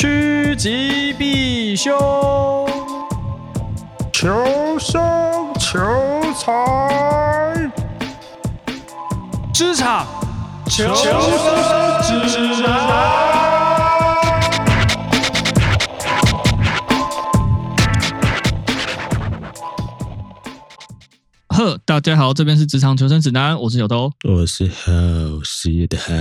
趋吉避凶，求生求财，职场求生指南。呵，大家好，这边是职场求生指南，我是小兜，我是好失业的好，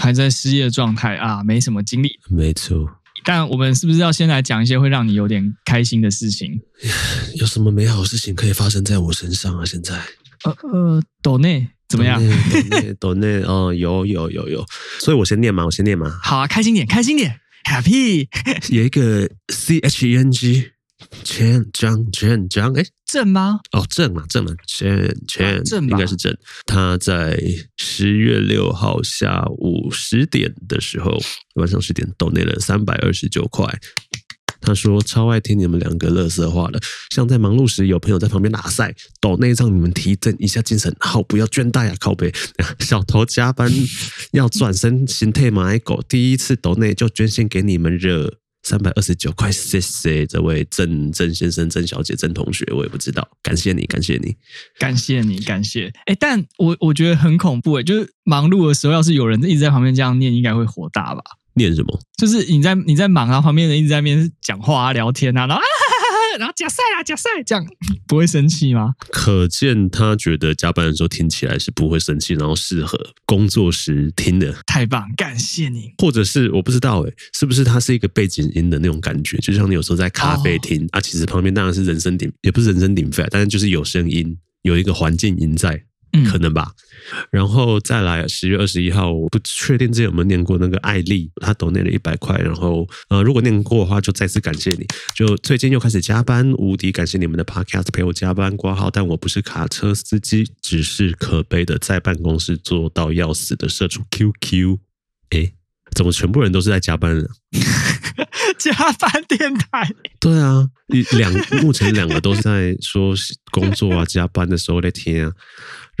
还在失业状态啊，没什么精力，没错。但我们是不是要先来讲一些会让你有点开心的事情？有什么美好事情可以发生在我身上啊？现在，呃呃，斗内怎么样？斗内斗内 哦，有有有有，所以我先念嘛，我先念嘛。好啊，开心点，开心点，Happy。有一个 C H E N G。钱张钱张，哎，正吗？哦，正嘛，正嘛，钱钱，正应该是正。他在十月六号下午十点的时候，晚上十点，抖内了三百二十九块。他说超爱听你们两个乐色话的，像在忙碌时有朋友在旁边拉赛，抖内让你们提振一下精神，好不要倦怠啊，靠背。小头加班要转身心态买狗，第一次抖内就捐献给你们热。三百二十九块，谢谢这位郑郑先生、郑小姐、郑同学，我也不知道，感谢你，感谢你，感谢你，感谢。哎、欸，但我我觉得很恐怖哎，就是忙碌的时候，要是有人一直在旁边这样念，应该会火大吧？念什么？就是你在你在忙啊，旁边人一直在那边讲话啊、聊天啊，然后啊。然后加赛啊，加赛，这样 不会生气吗？可见他觉得加班的时候听起来是不会生气，然后适合工作时听的。太棒，感谢你。或者是我不知道诶，是不是它是一个背景音的那种感觉？就像你有时候在咖啡厅、哦、啊，其实旁边当然是人声鼎，也不是人声鼎沸，但是就是有声音，有一个环境音在。嗯，可能吧，然后再来十月二十一号，我不确定之前有没有念过那个艾丽，她抖念了一百块，然后呃，如果念过的话，就再次感谢你。就最近又开始加班，无敌感谢你们的 Podcast 陪我加班挂号，但我不是卡车司机，只是可悲的在办公室做到要死的社畜 QQ。诶，怎么全部人都是在加班呢？加班电台？对啊，两目前两个都是在说工作啊，加班的时候在听啊。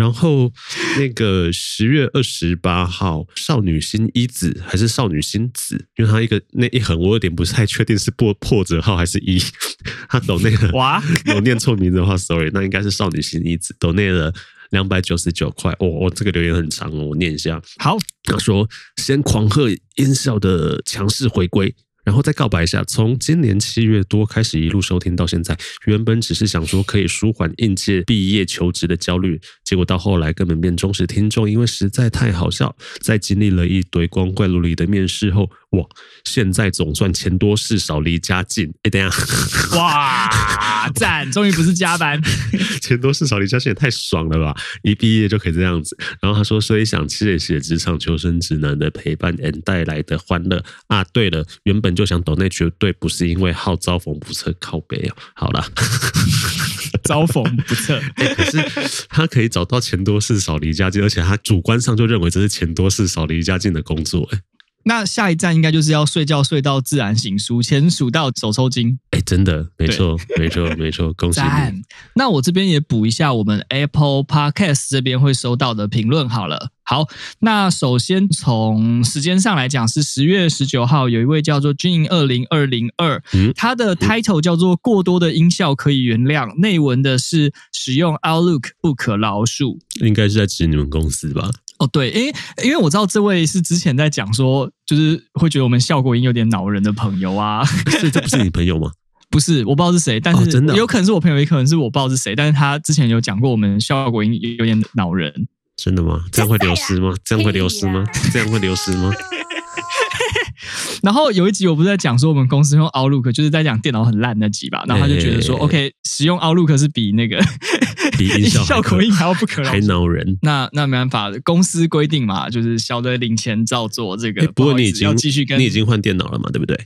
然后那个十月二十八号，少女心一子还是少女心子？因为他一个那一横，我有点不太确定是破破折号还是一。他抖那个哇，我念错名字的话，sorry，那应该是少女心一子抖那了两百九十九块。哦，哦，这个留言很长哦，我念一下。好，他说先狂贺音效的强势回归。然后再告白一下，从今年七月多开始一路收听到现在，原本只是想说可以舒缓应届毕业求职的焦虑，结果到后来根本变忠实听众，因为实在太好笑。在经历了一堆光怪陆离的面试后，哇，现在总算钱多事少离家近。哎，等一下，哇，赞，终于不是加班，钱多事少离家近也太爽了吧！一毕业就可以这样子。然后他说，所以想谢谢职场求生指南的陪伴 and 带来的欢乐啊。对了，原本就想抖内，绝对不是因为好遭逢不测靠北哦。好了，遭逢不测，可是他可以找到钱多事少离家近，而且他主观上就认为这是钱多事少离家近的工作，欸。那下一站应该就是要睡觉睡到自然醒，数钱数到手抽筋。哎、欸，真的，没错，没错，没错，恭喜你。那我这边也补一下，我们 Apple Podcast 这边会收到的评论好了。好，那首先从时间上来讲，是十月十九号，有一位叫做军营二零二零二，他的 title 叫做“过多的音效可以原谅”，内文的是使用 Outlook 不可饶恕，应该是在指你们公司吧？哦，对，因为因为我知道这位是之前在讲说，就是会觉得我们效果音有点恼人的朋友啊。所以这不是你朋友吗？不是，我不知道是谁，但是真的有可能是我朋友，也可能是我不知道是谁。但是他之前有讲过我们效果音有点恼人。真的吗？这样会流失吗？这样会流失吗？这样会流失吗？然后有一集我不是在讲说我们公司用 Outlook，就是在讲电脑很烂那集吧。然后他就觉得说，OK，使用 Outlook 是比那个比音效效果音还要不可，还恼人。那那没办法，公司规定嘛，就是小的领钱照做。这个、欸、不过你已经要继续跟你已经换电脑了嘛，对不对？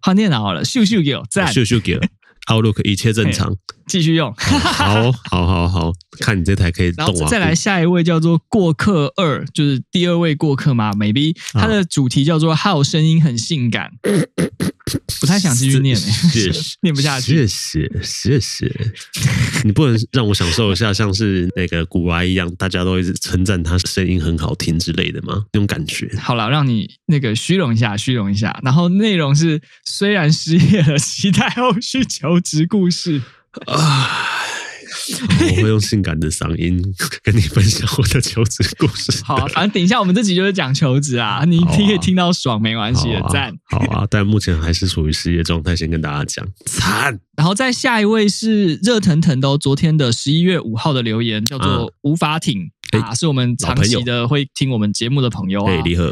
换电脑了，秀秀给我赞，秀秀给我。Outlook 一切正常，继续用。好，好，好，好，看你这台可以动啊。再来下一位叫做过客二，就是第二位过客嘛。Maybe 它的主题叫做“好声音很性感”。不太想继续念欸，谢谢，念不下去。谢谢谢谢，你不能让我享受一下像是那个古玩一样，大家都一直称赞他声音很好听之类的吗？那种感觉。好了，让你那个虚荣一下，虚荣一下。然后内容是虽然失业了，期待后续求职故事啊。我会用性感的嗓音 跟你分享我的求职故事。好啊，反正等一下我们这集就是讲求职啊，你你可以听到爽没关系的，赞。好啊，但目前还是处于失业状态，先跟大家讲惨。然后再下一位是热腾腾的，昨天的十一月五号的留言叫做无法挺啊，是我们长期的会听我们节目的朋友啊。哎，你好。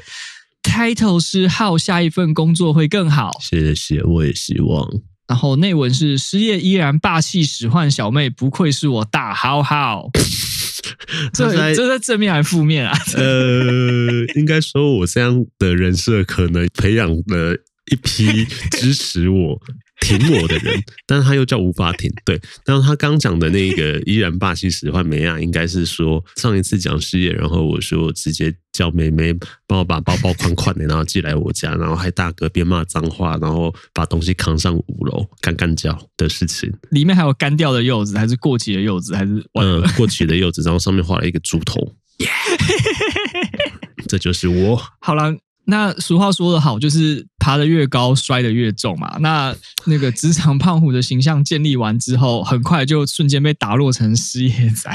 开头是号下一份工作会更好，谢谢，我也希望。然后内文是失业依然霸气使唤小妹，不愧是我大好好。这在这是正面还是负面啊？呃，应该说我这样的人设可能培养了一批支持我。挺我的人，但是他又叫无法挺。对，但是他刚讲的那个 依然霸气使唤梅亚，应该是说上一次讲失业，然后我说直接叫妹妹帮我把包包款款的，然后寄来我家，然后还大哥边骂脏话，然后把东西扛上五楼干干叫的事情。里面还有干掉的柚子，还是过期的柚子，还是嗯过期的柚子，然后上面画了一个猪头。这就是我。好了。那俗话说得好，就是爬得越高，摔得越重嘛。那那个职场胖虎的形象建立完之后，很快就瞬间被打落成失业仔。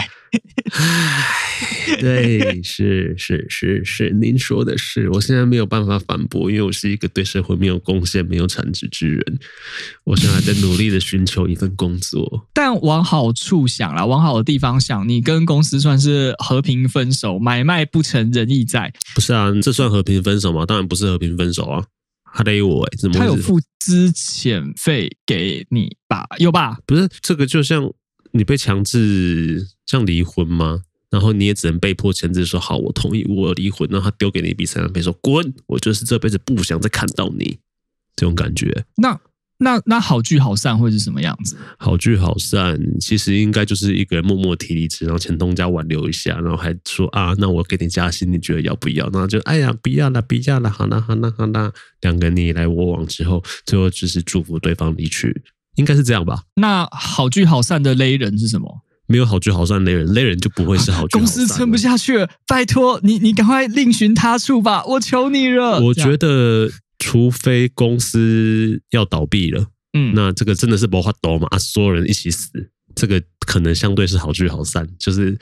对，是是是是，您说的是，我现在没有办法反驳，因为我是一个对社会没有贡献、没有产值之人。我现在还在努力的寻求一份工作，但往好处想啦，往好的地方想，你跟公司算是和平分手，买卖不成仁义在。不是啊，这算和平分手吗？当然不是和平分手啊，他勒我哎，怎么？他有付资遣费给你吧？有吧？不是，这个就像你被强制像离婚吗？然后你也只能被迫签字说好，我同意，我离婚。然后他丢给你一笔赡养费，说滚，我就是这辈子不想再看到你，这种感觉。那那那好聚好散会是什么样子？好聚好散，其实应该就是一个人默默提离职，然后前东家挽留一下，然后还说啊，那我给你加薪，你觉得要不要？然后就哎呀，不要了，不要了，好了好了好了，两个你来我往之后，最后只是祝福对方离去，应该是这样吧？那好聚好散的勒人是什么？没有好聚好散的人，勒人就不会是好聚好散。公司撑不下去了，拜托你，你赶快另寻他处吧，我求你了。我觉得，除非公司要倒闭了，嗯，那这个真的是不法度嘛啊，所有人一起死，这个可能相对是好聚好散。就是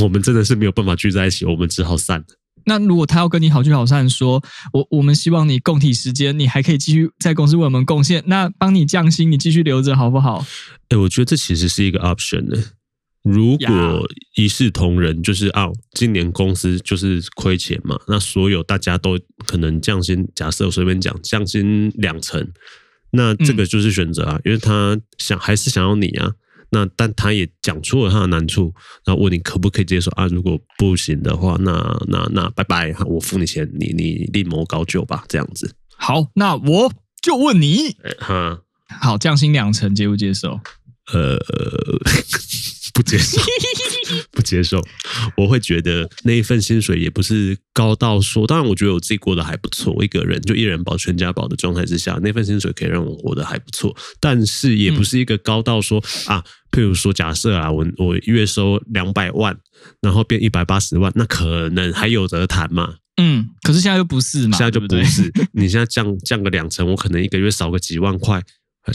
我们真的是没有办法聚在一起，我们只好散。那如果他要跟你好聚好散说，说我我们希望你共体时间，你还可以继续在公司为我们贡献，那帮你降薪，你继续留着好不好？哎，我觉得这其实是一个 option 呢。如果一视同仁，就是啊，今年公司就是亏钱嘛，那所有大家都可能降薪，假设我随便讲降薪两成，那这个就是选择啊，嗯、因为他想还是想要你啊，那但他也讲出了他的难处，然后问你可不可以接受啊？如果不行的话，那那那拜拜，我付你钱，你你另谋高就吧，这样子。好，那我就问你，哈，好，降薪两成，接不接受？呃。不接受，不接受。我会觉得那一份薪水也不是高到说，当然我觉得我自己过得还不错。我一个人就一人保全家保的状态之下，那份薪水可以让我活得还不错。但是也不是一个高到说啊，譬如说假设啊，我我月收两百万，然后变一百八十万，那可能还有得谈嘛。嗯，可是现在又不是嘛，现在就不是。你现在降降个两成，我可能一个月少个几万块。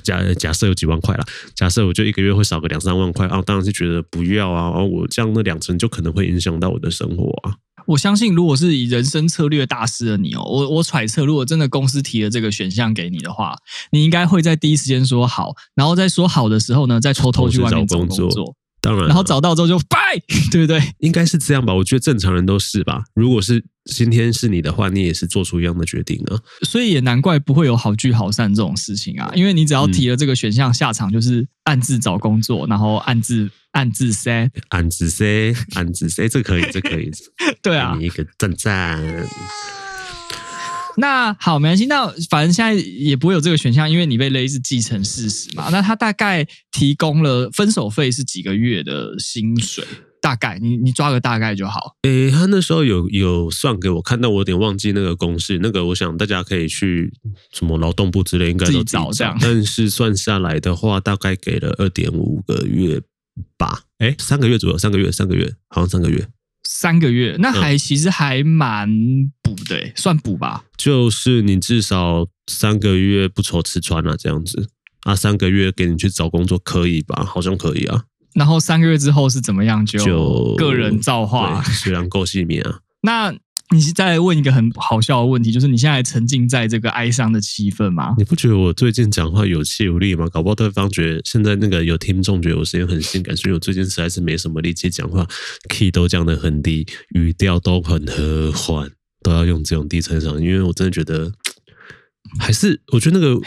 假假设有几万块啦，假设我就一个月会少个两三万块啊，当然是觉得不要啊，然后我这样那两成就可能会影响到我的生活啊。我相信，如果是以人生策略大师的你哦，我我揣测，如果真的公司提了这个选项给你的话，你应该会在第一时间说好，然后在说好的时候呢，再偷偷去外面找工作。当然，然后找到之后就拜，对不对？应该是这样吧？我觉得正常人都是吧。如果是今天是你的话，你也是做出一样的决定啊。所以也难怪不会有好聚好散这种事情啊。因为你只要提了这个选项，下场就是暗自找工作，然后暗自暗自塞，暗自塞，暗自塞，这可以，这可以。对啊，你一个赞赞。那好，没关系。那反正现在也不会有这个选项，因为你被勒是既成事实嘛。那他大概提供了分手费是几个月的薪水？大概，你你抓个大概就好。诶，他那时候有有算给我看，到我有点忘记那个公式。那个我想大家可以去什么劳动部之类，应该都自己找这样。但是算下来的话，大概给了二点五个月吧。诶，三个月左右，三个月，三个月，好像三个月。三个月，那还其实还蛮补的，算补吧。就是你至少三个月不愁吃穿啊，这样子啊，三个月给你去找工作可以吧？好像可以啊。然后三个月之后是怎么样？就个人造化，虽然够细腻啊。那。你是在问一个很好笑的问题，就是你现在沉浸在这个哀伤的气氛吗？你不觉得我最近讲话有气无力吗？搞不好对方觉得现在那个有听众觉得我声音很性感，所以我最近实在是没什么力气讲话，key 都降得很低，语调都很和缓，都要用这种低沉声，因为我真的觉得还是我觉得那个，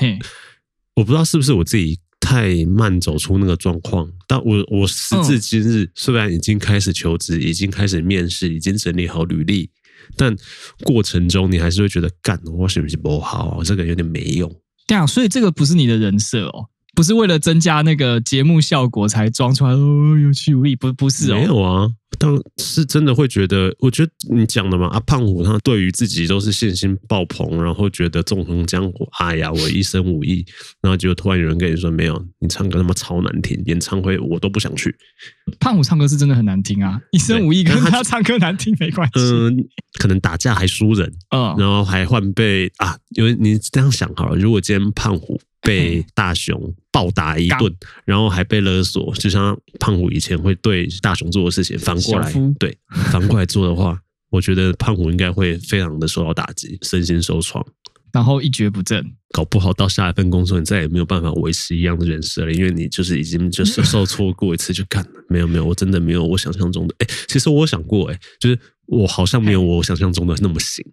我不知道是不是我自己太慢走出那个状况，但我我时至今日虽然已经开始求职，已经开始面试，已经整理好履历。但过程中，你还是会觉得干，我是不是不好？这个有点没用。对啊，所以这个不是你的人设哦。不是为了增加那个节目效果才装出来哦，有气无力，不不是哦，没有啊，当是真的会觉得，我觉得你讲的嘛，啊，胖虎他对于自己都是信心爆棚，然后觉得纵横江湖，哎呀，我一身武艺，然后结果突然有人跟你说没有，你唱歌他妈超难听，演唱会我都不想去。胖虎唱歌是真的很难听啊，一身武艺跟他唱歌难听没关系。嗯，可能打架还输人，嗯，然后还换被啊，因为你这样想好了，如果今天胖虎。被大雄暴打一顿，然后还被勒索，就像胖虎以前会对大雄做的事情，反过来对反过来做的话，我觉得胖虎应该会非常的受到打击，身心受创，然后一蹶不振，搞不好到下一份工作你再也没有办法维持一样的人设了，因为你就是已经就是 受挫过一次就干了。没有没有，我真的没有我想象中的。哎，其实我想过，哎，就是我好像没有我想象中的那么行。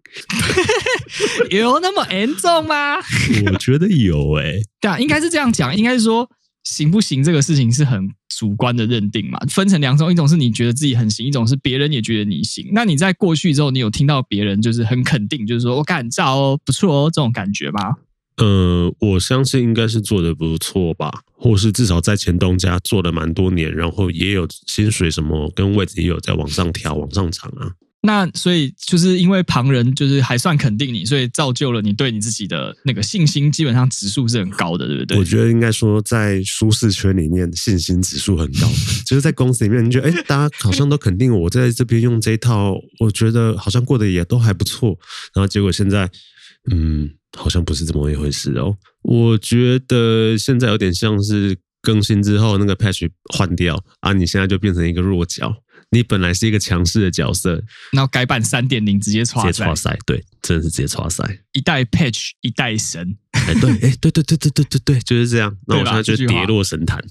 有那么严重吗？我觉得有诶、欸。对啊，应该是这样讲，应该是说行不行这个事情是很主观的认定嘛，分成两种，一种是你觉得自己很行，一种是别人也觉得你行。那你在过去之后，你有听到别人就是很肯定，就是说我干照哦，不错哦，这种感觉吗？呃，我相信应该是做的不错吧，或是至少在前东家做了蛮多年，然后也有薪水什么跟位置也有在往上调、往上涨啊。那所以就是因为旁人就是还算肯定你，所以造就了你对你自己的那个信心，基本上指数是很高的，对不对？我觉得应该说在舒适圈里面信心指数很高，就是在公司里面，你觉得哎，大家好像都肯定我在这边用这一套，我觉得好像过得也都还不错。然后结果现在，嗯，好像不是这么一回事哦。我觉得现在有点像是更新之后那个 patch 换掉啊，你现在就变成一个弱角。你本来是一个强势的角色，然后改版三点零直接刷赛，对，真的是直接刷赛，一代 patch 一代神，哎，对，哎，对对对对对对对，就是这样。那我现在就跌落神坛。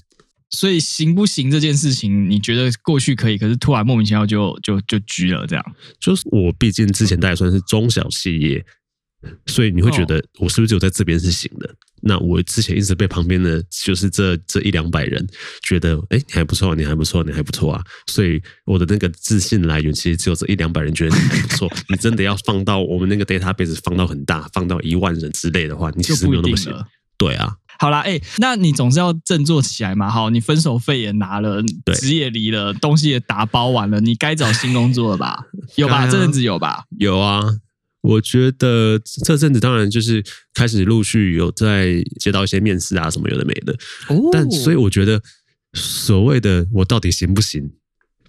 所以行不行这件事情，你觉得过去可以，可是突然莫名其妙就就就拘了，这样。就是我毕竟之前大概算是中小企业。所以你会觉得我是不是只有在这边是行的？哦、那我之前一直被旁边的就是这这一两百人觉得，哎，你还不错，你还不错，你还不错啊！所以我的那个自信来源其实只有这一两百人觉得你还不错。你真的要放到我们那个 database 放到很大，放到一万人之类的话，你其实没有那么行。对啊，好啦，哎，那你总是要振作起来嘛。好，你分手费也拿了，职也离了，东西也打包完了，你该找新工作了吧？有吧？这阵子有吧？有啊。我觉得这阵子当然就是开始陆续有在接到一些面试啊什么有的没的，哦、但所以我觉得所谓的我到底行不行，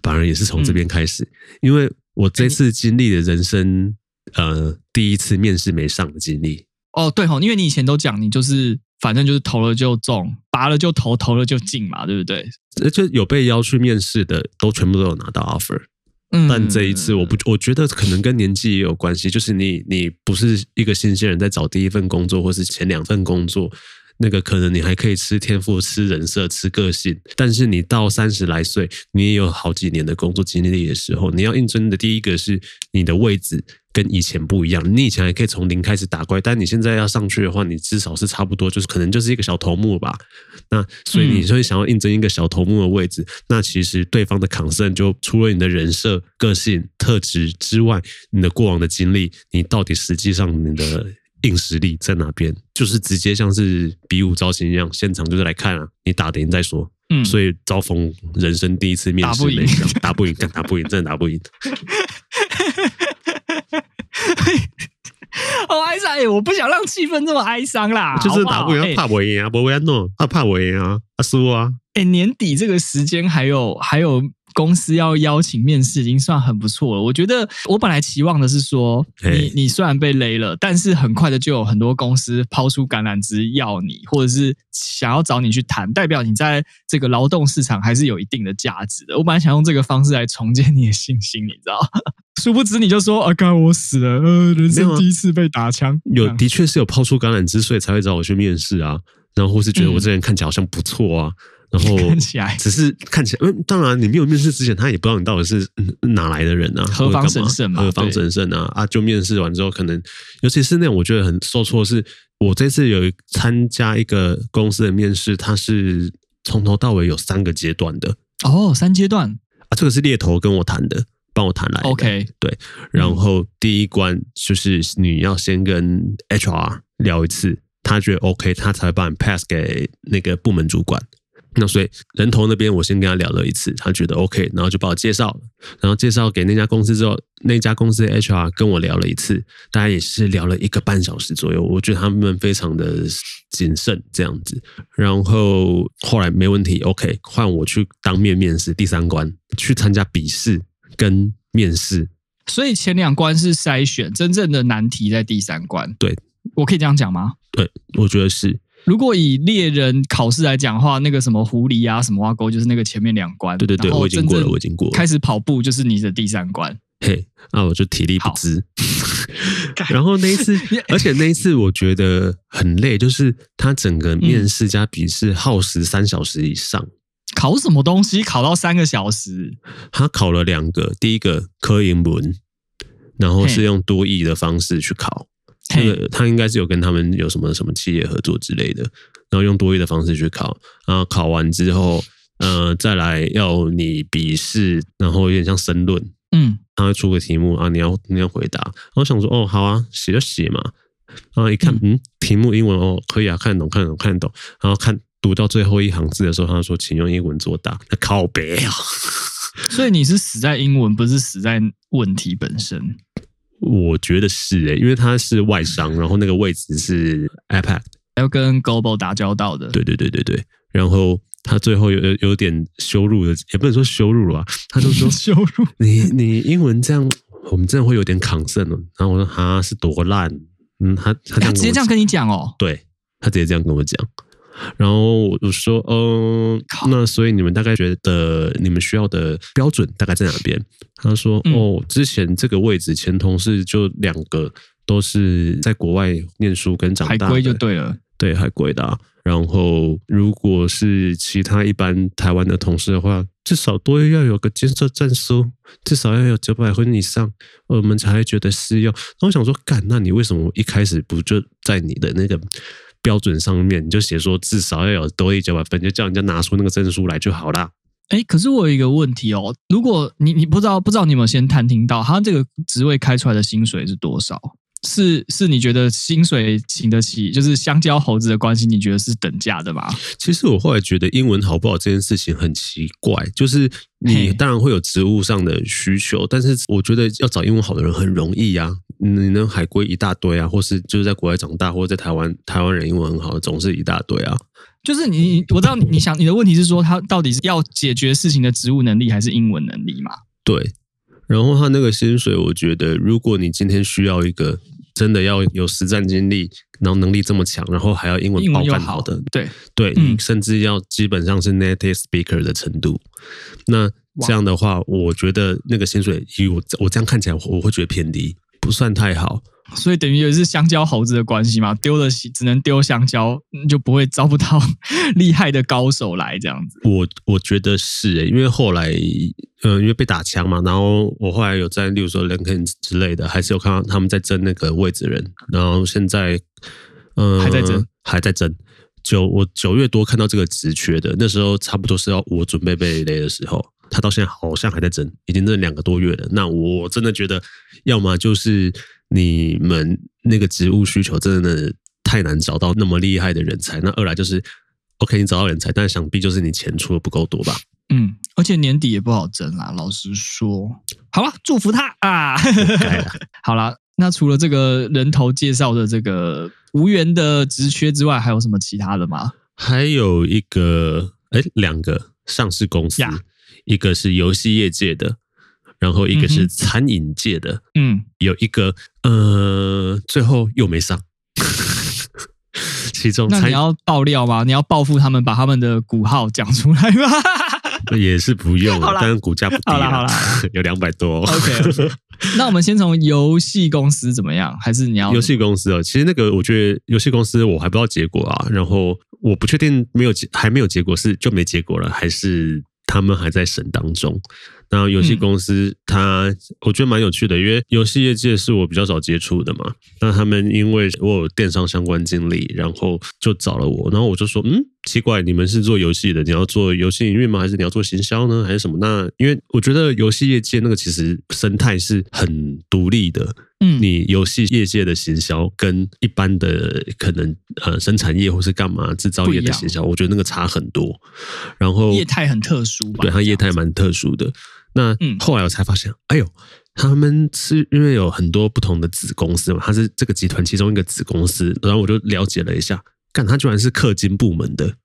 反而也是从这边开始，嗯、因为我这次经历的人生呃第一次面试没上的经历。哦，对吼，因为你以前都讲你就是反正就是投了就中，拔了就投，投了就进嘛，对不对？就有被邀去面试的都全部都有拿到 offer。但这一次，我不，我觉得可能跟年纪也有关系。就是你，你不是一个新鲜人，在找第一份工作，或是前两份工作，那个可能你还可以吃天赋、吃人设、吃个性。但是你到三十来岁，你也有好几年的工作经历的时候，你要应征的第一个是你的位置。跟以前不一样，你以前还可以从零开始打怪，但你现在要上去的话，你至少是差不多，就是可能就是一个小头目吧。那所以你所以想要应征一个小头目的位置，嗯、那其实对方的 concern 就除了你的人设、个性、特质之外，你的过往的经历，你到底实际上你的硬实力在哪边？就是直接像是比武招亲一样，现场就是来看啊，你打得赢再说。嗯，所以遭逢人生第一次面试，没想打不赢，干打不赢，真的打不赢。好 哀伤哎！我不想让气氛这么哀伤啦。就是打不赢，怕不赢啊，不会弄，他怕不赢啊，他输啊。哎，年底这个时间还有还有。公司要邀请面试已经算很不错了。我觉得我本来期望的是说，你你虽然被勒了，但是很快的就有很多公司抛出橄榄枝要你，或者是想要找你去谈，代表你在这个劳动市场还是有一定的价值的。我本来想用这个方式来重建你的信心，你知道？殊不知你就说啊，刚我死了，呃，人生第一次被打枪。有的确是有抛出橄榄枝，所以才会找我去面试啊。然后或是觉得我这人看起来好像不错啊。嗯然后看起来只是看起来，嗯，当然你没有面试之前，他也不知道你到底是哪来的人啊，何方神圣嘛？何方神圣啊？啊，就面试完之后，可能尤其是那种我觉得很受挫，是我这次有参加一个公司的面试，他是从头到尾有三个阶段的哦，三阶段啊，这个是猎头跟我谈的，帮我谈来，OK，对，然后第一关就是你要先跟 HR 聊一次，他觉得 OK，他才会帮你 pass 给那个部门主管。那所以人头那边，我先跟他聊了一次，他觉得 OK，然后就把我介绍了，然后介绍给那家公司之后，那家公司 HR 跟我聊了一次，大家也是聊了一个半小时左右。我觉得他们非常的谨慎这样子，然后后来没问题，OK，换我去当面面试第三关，去参加笔试跟面试。所以前两关是筛选，真正的难题在第三关。对，我可以这样讲吗？对，我觉得是。如果以猎人考试来讲的话，那个什么狐狸啊，什么挖沟，就是那个前面两关。对对对，我已经过了，我已经过了。开始跑步就是你的第三关。嘿，那我就体力不支。然后那一次，而且那一次我觉得很累，就是他整个面试加笔试耗时三小时以上。嗯。考什么东西？考到三个小时？他考了两个，第一个科英文，然后是用多义的方式去考。这个他应该是有跟他们有什么什么企业合作之类的，然后用多益的方式去考，然后考完之后，呃，再来要你笔试，然后有点像申论，嗯，他会出个题目啊，你要你要回答，然后想说哦，好啊，写就写嘛，然后一看，嗯，题目英文哦，可以啊，看得懂，看得懂，看得懂，然后看读到最后一行字的时候，他说，请用英文作答，那靠北啊，所以你是死在英文，不是死在问题本身。我觉得是诶、欸，因为他是外商，然后那个位置是 APAC，要跟 Global 打交道的。对对对对对，然后他最后有有有点羞辱的，也不能说羞辱了，他就说 羞辱你你英文这样，我们真的会有点抗胜了。然后我说啊，是多烂？嗯，他他，他直接这样跟你讲哦，对，他直接这样跟我讲。然后我说，嗯，那所以你们大概觉得你们需要的标准大概在哪边？他说，哦，之前这个位置前同事就两个都是在国外念书跟长大的，海归就对了，对，海归的啊。然后如果是其他一般台湾的同事的话，至少都要有个建设证书，至少要有九百分以上，我们才会觉得适用。那我想说，干，那你为什么一开始不就在你的那个？标准上面你就写说至少要有多一九百分，就叫人家拿出那个证书来就好啦。哎，可是我有一个问题哦，如果你你不知道不知道你有没有先探听到他这个职位开出来的薪水是多少？是是你觉得薪水请得起，就是香蕉猴子的关系，你觉得是等价的吧？其实我后来觉得英文好不好这件事情很奇怪，就是你当然会有职务上的需求，但是我觉得要找英文好的人很容易呀、啊。你能海归一大堆啊，或是就是在国外长大，或者在台湾台湾人英文很好，总是一大堆啊。就是你我知道你想你的问题是说，他到底是要解决事情的职务能力，还是英文能力嘛？对。然后他那个薪水，我觉得如果你今天需要一个真的要有实战经历，然后能力这么强，然后还要英文爆干好的，对对，你、嗯、甚至要基本上是 native speaker 的程度，那这样的话，我觉得那个薪水，以我我这样看起来，我会觉得偏低。不算太好，所以等于也是香蕉猴子的关系嘛，丢了只能丢香蕉，就不会招不到 厉害的高手来这样子。我我觉得是因为后来，嗯、呃，因为被打枪嘛，然后我后来有在，例如说 LinkedIn 之类的，还是有看到他们在争那个位置人，然后现在，嗯、呃，还在争，还在争。九我九月多看到这个职缺的，那时候差不多是要我准备被雷的时候。他到现在好像还在争，已经争两个多月了。那我真的觉得，要么就是你们那个职务需求真的太难找到那么厉害的人才；那二来就是 OK，你找到人才，但想必就是你钱出的不够多吧？嗯，而且年底也不好争啦。老实说，好了，祝福他啊！好了，那除了这个人头介绍的这个无缘的职缺之外，还有什么其他的吗？还有一个，哎，两个上市公司，一个是游戏业界的，然后一个是餐饮界的。嗯，有一个，呃，最后又没上。其中，那你要爆料吗？你要报复他们，把他们的股号讲出来吗？也是不用，但是股价不低了，好啦好啦 有两百多。OK，那我们先从游戏公司怎么样？还是你要游戏公司哦？其实那个我觉得游戏公司我还不知道结果啊，然后我不确定没有结还没有结果是就没结果了，还是他们还在审当中。那游戏公司，它我觉得蛮有趣的，因为游戏业界是我比较早接触的嘛。那他们因为我有电商相关经历，然后就找了我，然后我就说，嗯，奇怪，你们是做游戏的，你要做游戏营运吗？还是你要做行销呢？还是什么？那因为我觉得游戏业界那个其实生态是很独立的。嗯，你游戏业界的行销跟一般的可能呃生产业或是干嘛制造业的行销，我觉得那个差很多。然后业态很特殊吧，对，它业态蛮特殊的。那后来我才发现，哎呦，他们是因为有很多不同的子公司嘛，它是这个集团其中一个子公司，然后我就了解了一下，干，他居然是氪金部门的。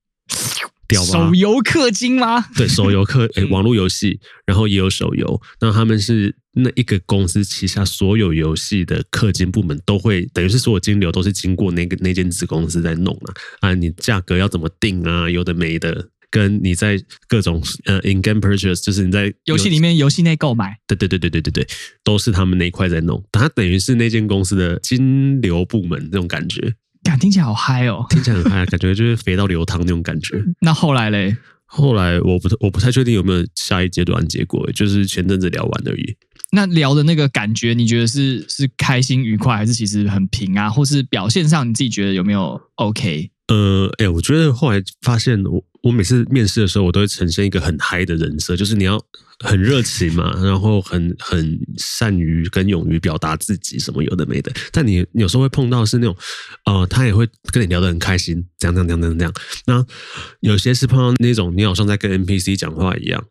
屌手游氪金吗？对，手游氪 诶，网络游戏，然后也有手游。那他们是那一个公司旗下所有游戏的氪金部门都会，等于是所有金流都是经过那个那间子公司在弄啊。啊，你价格要怎么定啊？有的没的，跟你在各种呃 in game purchase，就是你在游戏里面游戏内购买，对对对对对对对，都是他们那一块在弄。它等于是那间公司的金流部门那种感觉。感听起来好嗨哦，听起来很嗨，感觉就是肥到流汤那种感觉。那后来嘞？后来我不我不太确定有没有下一阶段结果，就是前阵子聊完而已。那聊的那个感觉，你觉得是是开心愉快，还是其实很平啊？或是表现上你自己觉得有没有 OK？呃，哎、欸，我觉得后来发现我。我每次面试的时候，我都会呈现一个很嗨的人设，就是你要很热情嘛，然后很很善于跟勇于表达自己，什么有的没的。但你有时候会碰到是那种，呃，他也会跟你聊得很开心，这样这样这样这样这样。那有些是碰到那种，你好像在跟 NPC 讲话一样，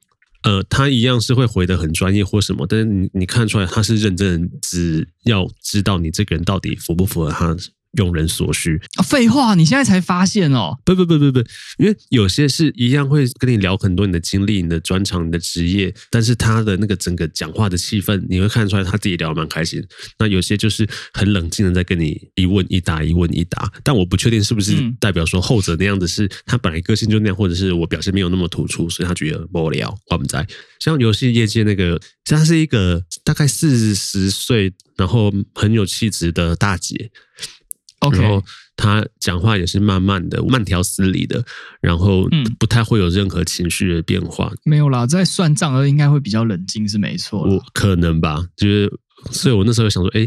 呃，他一样是会回得很专业或什么，但是你你看出来他是认真，只要知道你这个人到底符不符合他。用人所需啊！废话，你现在才发现哦？不不不不不，因为有些是一样会跟你聊很多你的经历、你的专长、你的职业，但是他的那个整个讲话的气氛，你会看出来他自己聊得蛮开心。那有些就是很冷静的在跟你一问一答、一问一答。但我不确定是不是代表说后者那样子是他本来个性就那样，或者是我表现没有那么突出，所以他觉得无聊。我们在像游戏业界那个，他是一个大概四十岁，然后很有气质的大姐。然后他讲话也是慢慢的、慢条斯理的，然后不太会有任何情绪的变化。嗯、没有啦，在算账而应该会比较冷静，是没错。我可能吧，就是，所以我那时候想说，哎，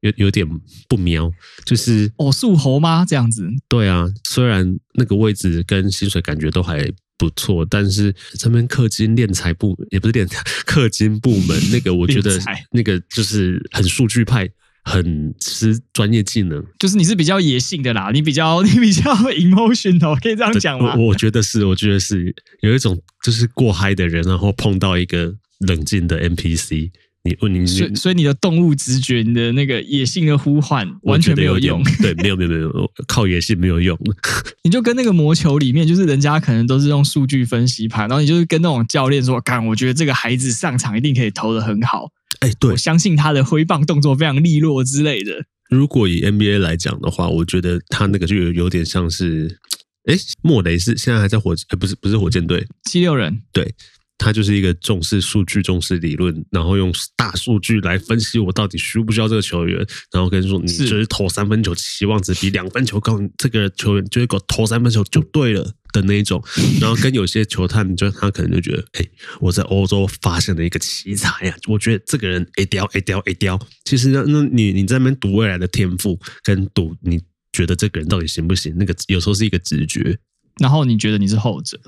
有有点不妙，就是偶数猴吗？这样子？对啊，虽然那个位置跟薪水感觉都还不错，但是这边氪金敛财部也不是敛财，氪金部门那个，我觉得那个就是很数据派。很吃专业技能，就是你是比较野性的啦，你比较 你比较 emotional，可以这样讲吗？我我觉得是，我觉得是有一种就是过嗨的人，然后碰到一个冷静的 NPC，你问你，所以所以你的动物直觉，你的那个野性的呼唤完全没有用，对，没有没有没有，靠野性没有用。你就跟那个魔球里面，就是人家可能都是用数据分析盘，然后你就是跟那种教练说，看，我觉得这个孩子上场一定可以投的很好。哎，对，我相信他的挥棒动作非常利落之类的。如果以 NBA 来讲的话，我觉得他那个就有有点像是，哎，莫雷是现在还在火，不是不是火箭队，七六人，对。他就是一个重视数据、重视理论，然后用大数据来分析我到底需不需要这个球员，然后跟你说，你就是投三分球期望值比两分球高，这个球员就是投三分球就对了的那一种。然后跟有些球探，就他可能就觉得，哎，我在欧洲发现了一个奇才呀，我觉得这个人哎雕哎雕哎雕。其实那那你你在那边赌未来的天赋，跟赌你觉得这个人到底行不行，那个有时候是一个直觉。然后你觉得你是后者。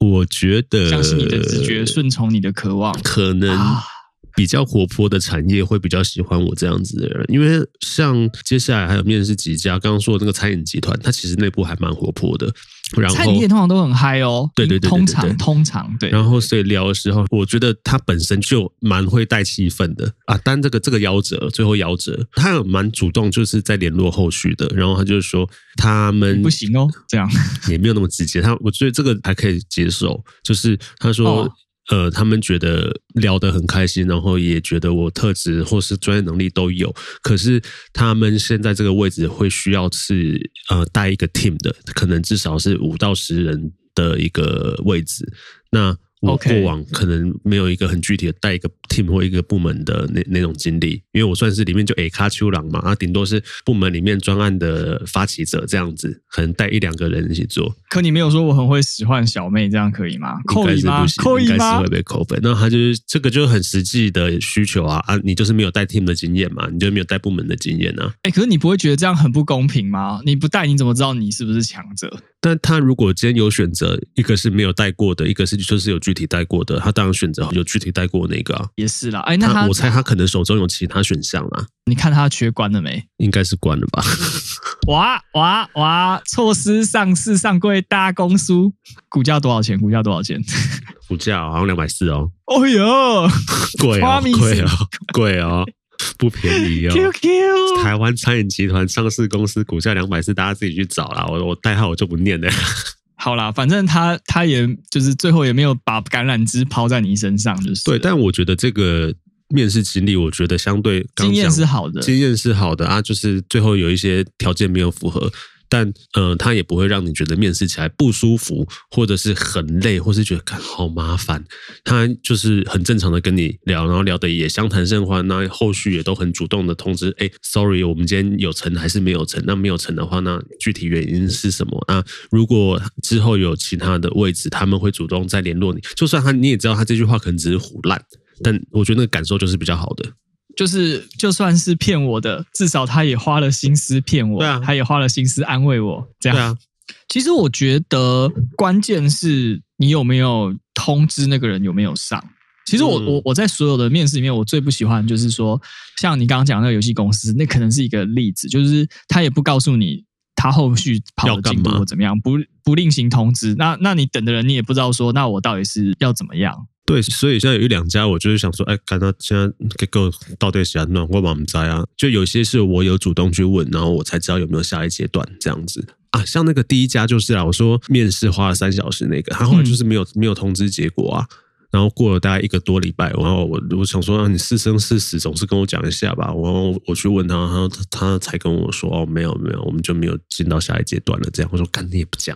我觉得相信你的直觉，顺从你的渴望。可能比较活泼的产业会比较喜欢我这样子的人，因为像接下来还有面试几家，刚刚说的那个餐饮集团，它其实内部还蛮活泼的。然后菜鸟通常都很嗨哦，对对对，对，对，对，通常通常对。然后所以聊的时候，我觉得他本身就蛮会带气氛的啊。但这个这个夭折，最后夭折，他有蛮主动，就是在联络后续的。然后他就是说他们不行哦，这样 也没有那么直接。他我觉得这个还可以接受，就是他说。哦呃，他们觉得聊得很开心，然后也觉得我特质或是专业能力都有。可是他们现在这个位置会需要是呃带一个 team 的，可能至少是五到十人的一个位置。那我过往可能没有一个很具体的带一个 team 或一个部门的那那种经历，因为我算是里面就 A 卡丘朗嘛，啊，顶多是部门里面专案的发起者这样子，可能带一两个人一起做。可你没有说我很会使唤小妹，这样可以吗？扣以吗？扣以吗？应该是会被扣分。那他就是这个就是很实际的需求啊啊！你就是没有带 team 的经验嘛，你就没有带部门的经验啊。哎，可是你不会觉得这样很不公平吗？你不带你怎么知道你是不是强者？但他如果今天有选择，一个是没有带过的，一个是就是有具体带过的，他当然选择有具体带过的那个啊。也是啦，哎，那我猜他可能手中有其他选项啦。你看他缺关了没？应该是关了吧。哇 哇哇！错失上市上柜大公司，股价多少钱？股价多少钱？股价好像两百四哦。哦呦，贵啊，贵啊，贵啊。不便宜哦！Q Q 台湾餐饮集团上市公司股价两百四，大家自己去找啦。我我代号我就不念了。好啦，反正他他也就是最后也没有把橄榄枝抛在你身上，就是对。但我觉得这个面试经历，我觉得相对经验是好的，经验是好的啊，就是最后有一些条件没有符合。但呃，他也不会让你觉得面试起来不舒服，或者是很累，或是觉得看好麻烦。他就是很正常的跟你聊，然后聊得也相谈甚欢。那后续也都很主动的通知，哎，sorry，我们今天有成还是没有成？那没有成的话，那具体原因是什么？那如果之后有其他的位置，他们会主动再联络你。就算他你也知道他这句话可能只是唬烂，但我觉得那个感受就是比较好的。就是就算是骗我的，至少他也花了心思骗我，对啊，他也花了心思安慰我，这样。对啊，其实我觉得关键是你有没有通知那个人有没有上。其实我、嗯、我我在所有的面试里面，我最不喜欢就是说，像你刚刚讲那个游戏公司，那可能是一个例子，就是他也不告诉你他后续跑的进度或怎么样，不不另行通知。那那你等的人，你也不知道说，那我到底是要怎么样。对，所以现在有一两家，我就是想说，哎，看他现在给够到底是哪我们在啊？就有些是我有主动去问，然后我才知道有没有下一阶段这样子啊。像那个第一家就是啊，我说面试花了三小时那个，他后来就是没有没有通知结果啊。然后过了大概一个多礼拜，然后我我想说，啊，你是生是死，总是跟我讲一下吧。然后我去问他，他他才跟我说，哦，没有没有，我们就没有进到下一阶段了。这样我说，干你也不讲。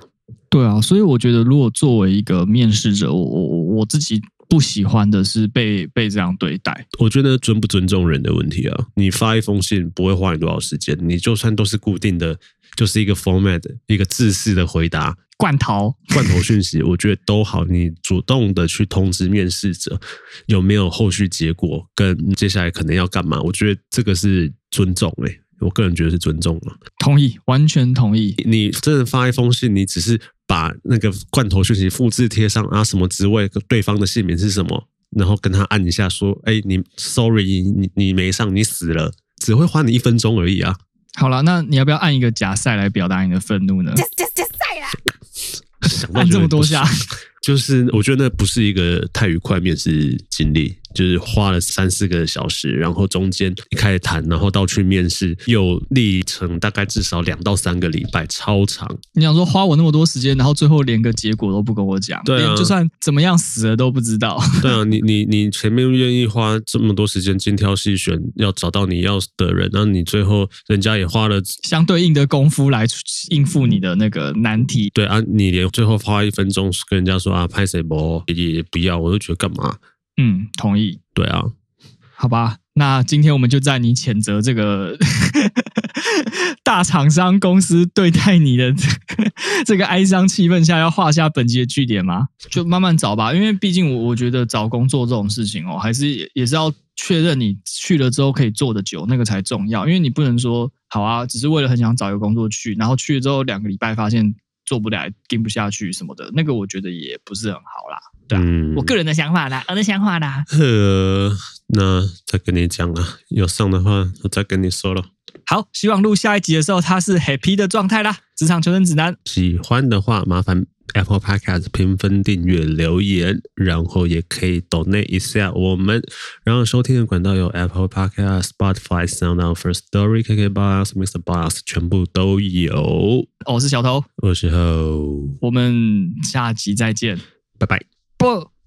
对啊，所以我觉得，如果作为一个面试者，我我我自己。不喜欢的是被被这样对待，我觉得尊不尊重人的问题啊。你发一封信不会花你多少时间，你就算都是固定的，就是一个 format，一个制式的回答，罐头罐头讯息，我觉得都好。你主动的去通知面试者有没有后续结果，跟接下来可能要干嘛，我觉得这个是尊重诶、欸。我个人觉得是尊重了，同意，完全同意。你真的发一封信，你只是把那个罐头讯息复制贴上啊，什么职位，对方的姓名是什么，然后跟他按一下说，哎，你 sorry，你你没上，你死了，只会花你一分钟而已啊。好了，那你要不要按一个假赛来表达你的愤怒呢？假假假赛啦！按这么多下，就是我觉得那不是一个太愉快面试经历。就是花了三四个小时，然后中间一开始谈，然后到去面试，又历程大概至少两到三个礼拜，超长。你想说花我那么多时间，然后最后连个结果都不跟我讲，对啊，就算怎么样死了都不知道。对啊，你你你前面愿意花这么多时间精挑细选，要找到你要的人，然后你最后人家也花了相对应的功夫来应付你的那个难题。对啊，你连最后花一分钟跟人家说啊，拍谁不也不要，我都觉得干嘛？嗯，同意。对啊，好吧，那今天我们就在你谴责这个大厂商公司对待你的这个 哀伤气氛下，要画下本集的句点吗？就慢慢找吧，因为毕竟我我觉得找工作这种事情哦，还是也是要确认你去了之后可以做的久，那个才重要。因为你不能说好啊，只是为了很想找一个工作去，然后去了之后两个礼拜发现做不了，跟不下去什么的，那个我觉得也不是很好啦。嗯，我个人的想法啦，我的想法啦。呃，那再跟你讲啊，有上的话，我再跟你说了。好，希望录下一集的时候他是 happy 的状态啦。职场求生指南，喜欢的话麻烦 Apple Podcast 评分、订阅、留言，然后也可以 donate 一下我们。然后收听的管道有 Apple Podcast、Spotify、SoundOn、First Story、KKBox、Mr. Box，全部都有。我是小头，我是后，我们下集再见，拜拜。不。